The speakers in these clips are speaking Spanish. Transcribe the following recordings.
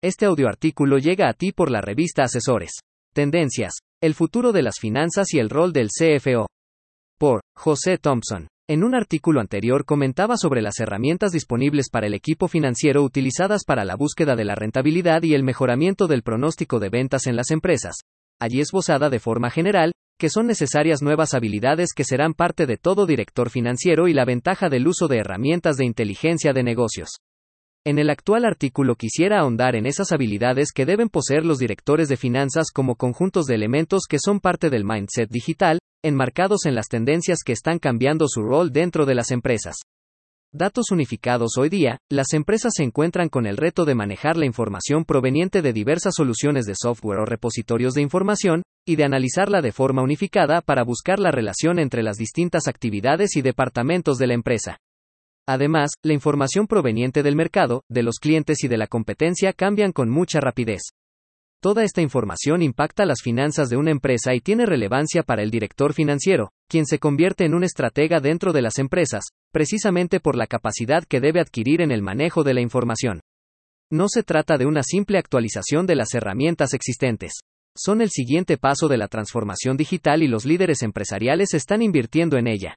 Este audioartículo llega a ti por la revista Asesores. Tendencias. El futuro de las finanzas y el rol del CFO. Por José Thompson. En un artículo anterior comentaba sobre las herramientas disponibles para el equipo financiero utilizadas para la búsqueda de la rentabilidad y el mejoramiento del pronóstico de ventas en las empresas. Allí esbozada de forma general, que son necesarias nuevas habilidades que serán parte de todo director financiero y la ventaja del uso de herramientas de inteligencia de negocios. En el actual artículo quisiera ahondar en esas habilidades que deben poseer los directores de finanzas como conjuntos de elementos que son parte del mindset digital, enmarcados en las tendencias que están cambiando su rol dentro de las empresas. Datos unificados hoy día, las empresas se encuentran con el reto de manejar la información proveniente de diversas soluciones de software o repositorios de información, y de analizarla de forma unificada para buscar la relación entre las distintas actividades y departamentos de la empresa. Además, la información proveniente del mercado, de los clientes y de la competencia cambian con mucha rapidez. Toda esta información impacta las finanzas de una empresa y tiene relevancia para el director financiero, quien se convierte en un estratega dentro de las empresas, precisamente por la capacidad que debe adquirir en el manejo de la información. No se trata de una simple actualización de las herramientas existentes. Son el siguiente paso de la transformación digital y los líderes empresariales están invirtiendo en ella.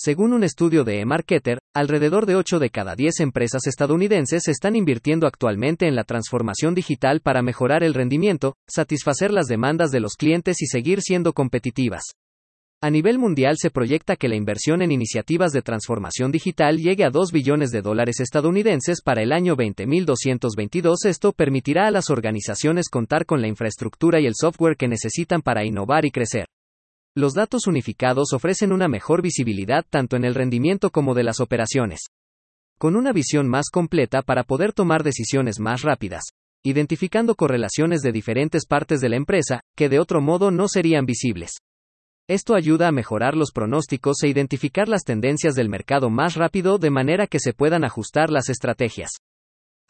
Según un estudio de eMarketer, alrededor de 8 de cada 10 empresas estadounidenses están invirtiendo actualmente en la transformación digital para mejorar el rendimiento, satisfacer las demandas de los clientes y seguir siendo competitivas. A nivel mundial se proyecta que la inversión en iniciativas de transformación digital llegue a 2 billones de dólares estadounidenses para el año 2022. Esto permitirá a las organizaciones contar con la infraestructura y el software que necesitan para innovar y crecer. Los datos unificados ofrecen una mejor visibilidad tanto en el rendimiento como de las operaciones. Con una visión más completa para poder tomar decisiones más rápidas, identificando correlaciones de diferentes partes de la empresa, que de otro modo no serían visibles. Esto ayuda a mejorar los pronósticos e identificar las tendencias del mercado más rápido de manera que se puedan ajustar las estrategias.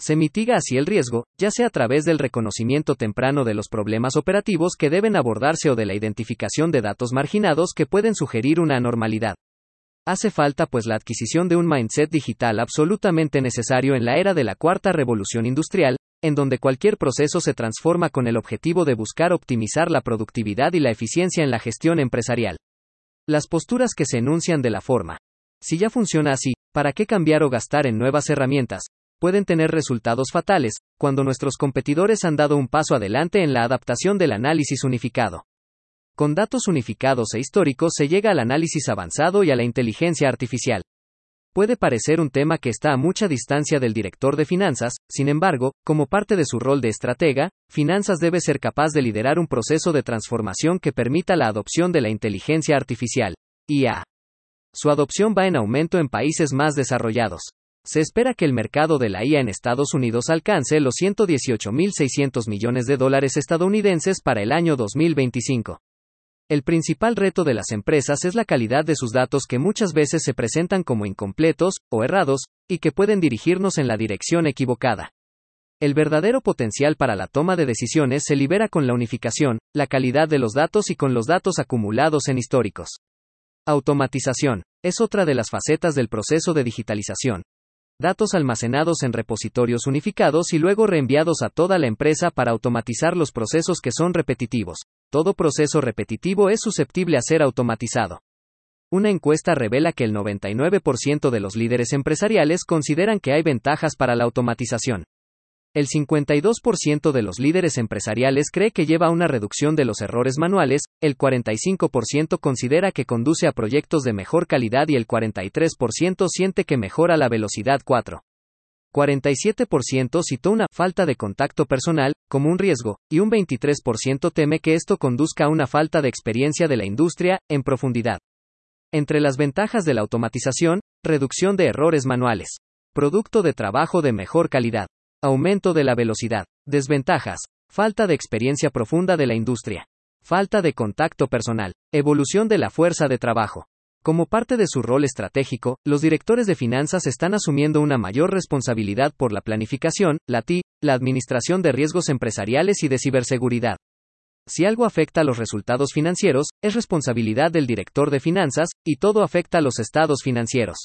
Se mitiga así el riesgo, ya sea a través del reconocimiento temprano de los problemas operativos que deben abordarse o de la identificación de datos marginados que pueden sugerir una anormalidad. Hace falta pues la adquisición de un mindset digital absolutamente necesario en la era de la cuarta revolución industrial, en donde cualquier proceso se transforma con el objetivo de buscar optimizar la productividad y la eficiencia en la gestión empresarial. Las posturas que se enuncian de la forma. Si ya funciona así, ¿para qué cambiar o gastar en nuevas herramientas? Pueden tener resultados fatales, cuando nuestros competidores han dado un paso adelante en la adaptación del análisis unificado. Con datos unificados e históricos se llega al análisis avanzado y a la inteligencia artificial. Puede parecer un tema que está a mucha distancia del director de finanzas, sin embargo, como parte de su rol de estratega, Finanzas debe ser capaz de liderar un proceso de transformación que permita la adopción de la inteligencia artificial, IA. Su adopción va en aumento en países más desarrollados. Se espera que el mercado de la IA en Estados Unidos alcance los 118.600 millones de dólares estadounidenses para el año 2025. El principal reto de las empresas es la calidad de sus datos que muchas veces se presentan como incompletos o errados, y que pueden dirigirnos en la dirección equivocada. El verdadero potencial para la toma de decisiones se libera con la unificación, la calidad de los datos y con los datos acumulados en históricos. Automatización. Es otra de las facetas del proceso de digitalización, datos almacenados en repositorios unificados y luego reenviados a toda la empresa para automatizar los procesos que son repetitivos. Todo proceso repetitivo es susceptible a ser automatizado. Una encuesta revela que el 99% de los líderes empresariales consideran que hay ventajas para la automatización. El 52% de los líderes empresariales cree que lleva a una reducción de los errores manuales, el 45% considera que conduce a proyectos de mejor calidad y el 43% siente que mejora la velocidad 4. 47% citó una falta de contacto personal como un riesgo, y un 23% teme que esto conduzca a una falta de experiencia de la industria en profundidad. Entre las ventajas de la automatización, reducción de errores manuales, producto de trabajo de mejor calidad, Aumento de la velocidad. Desventajas. Falta de experiencia profunda de la industria. Falta de contacto personal. Evolución de la fuerza de trabajo. Como parte de su rol estratégico, los directores de finanzas están asumiendo una mayor responsabilidad por la planificación, la TI, la administración de riesgos empresariales y de ciberseguridad. Si algo afecta a los resultados financieros, es responsabilidad del director de finanzas, y todo afecta a los estados financieros.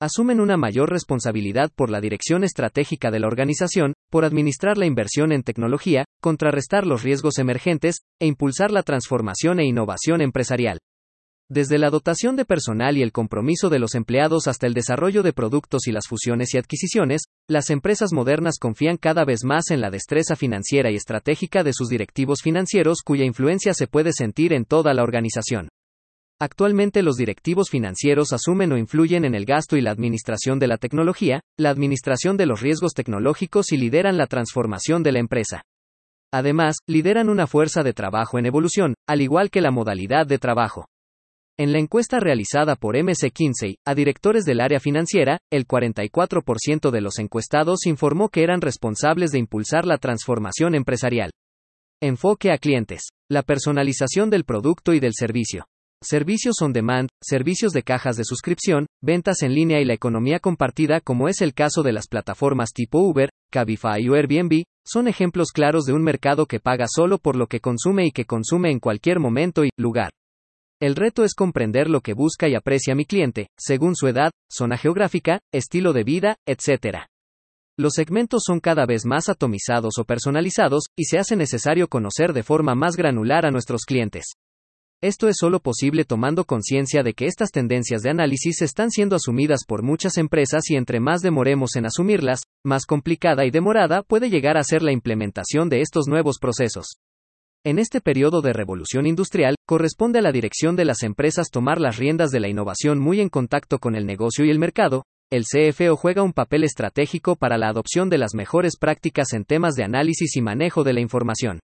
Asumen una mayor responsabilidad por la dirección estratégica de la organización, por administrar la inversión en tecnología, contrarrestar los riesgos emergentes, e impulsar la transformación e innovación empresarial. Desde la dotación de personal y el compromiso de los empleados hasta el desarrollo de productos y las fusiones y adquisiciones, las empresas modernas confían cada vez más en la destreza financiera y estratégica de sus directivos financieros cuya influencia se puede sentir en toda la organización. Actualmente los directivos financieros asumen o influyen en el gasto y la administración de la tecnología, la administración de los riesgos tecnológicos y lideran la transformación de la empresa. Además, lideran una fuerza de trabajo en evolución, al igual que la modalidad de trabajo. En la encuesta realizada por MC Kinsey a directores del área financiera, el 44% de los encuestados informó que eran responsables de impulsar la transformación empresarial. Enfoque a clientes. La personalización del producto y del servicio servicios on demand, servicios de cajas de suscripción, ventas en línea y la economía compartida como es el caso de las plataformas tipo Uber, Cabify o Airbnb, son ejemplos claros de un mercado que paga solo por lo que consume y que consume en cualquier momento y lugar. El reto es comprender lo que busca y aprecia mi cliente, según su edad, zona geográfica, estilo de vida, etc. Los segmentos son cada vez más atomizados o personalizados, y se hace necesario conocer de forma más granular a nuestros clientes. Esto es solo posible tomando conciencia de que estas tendencias de análisis están siendo asumidas por muchas empresas y entre más demoremos en asumirlas, más complicada y demorada puede llegar a ser la implementación de estos nuevos procesos. En este periodo de revolución industrial, corresponde a la dirección de las empresas tomar las riendas de la innovación muy en contacto con el negocio y el mercado. El CFO juega un papel estratégico para la adopción de las mejores prácticas en temas de análisis y manejo de la información.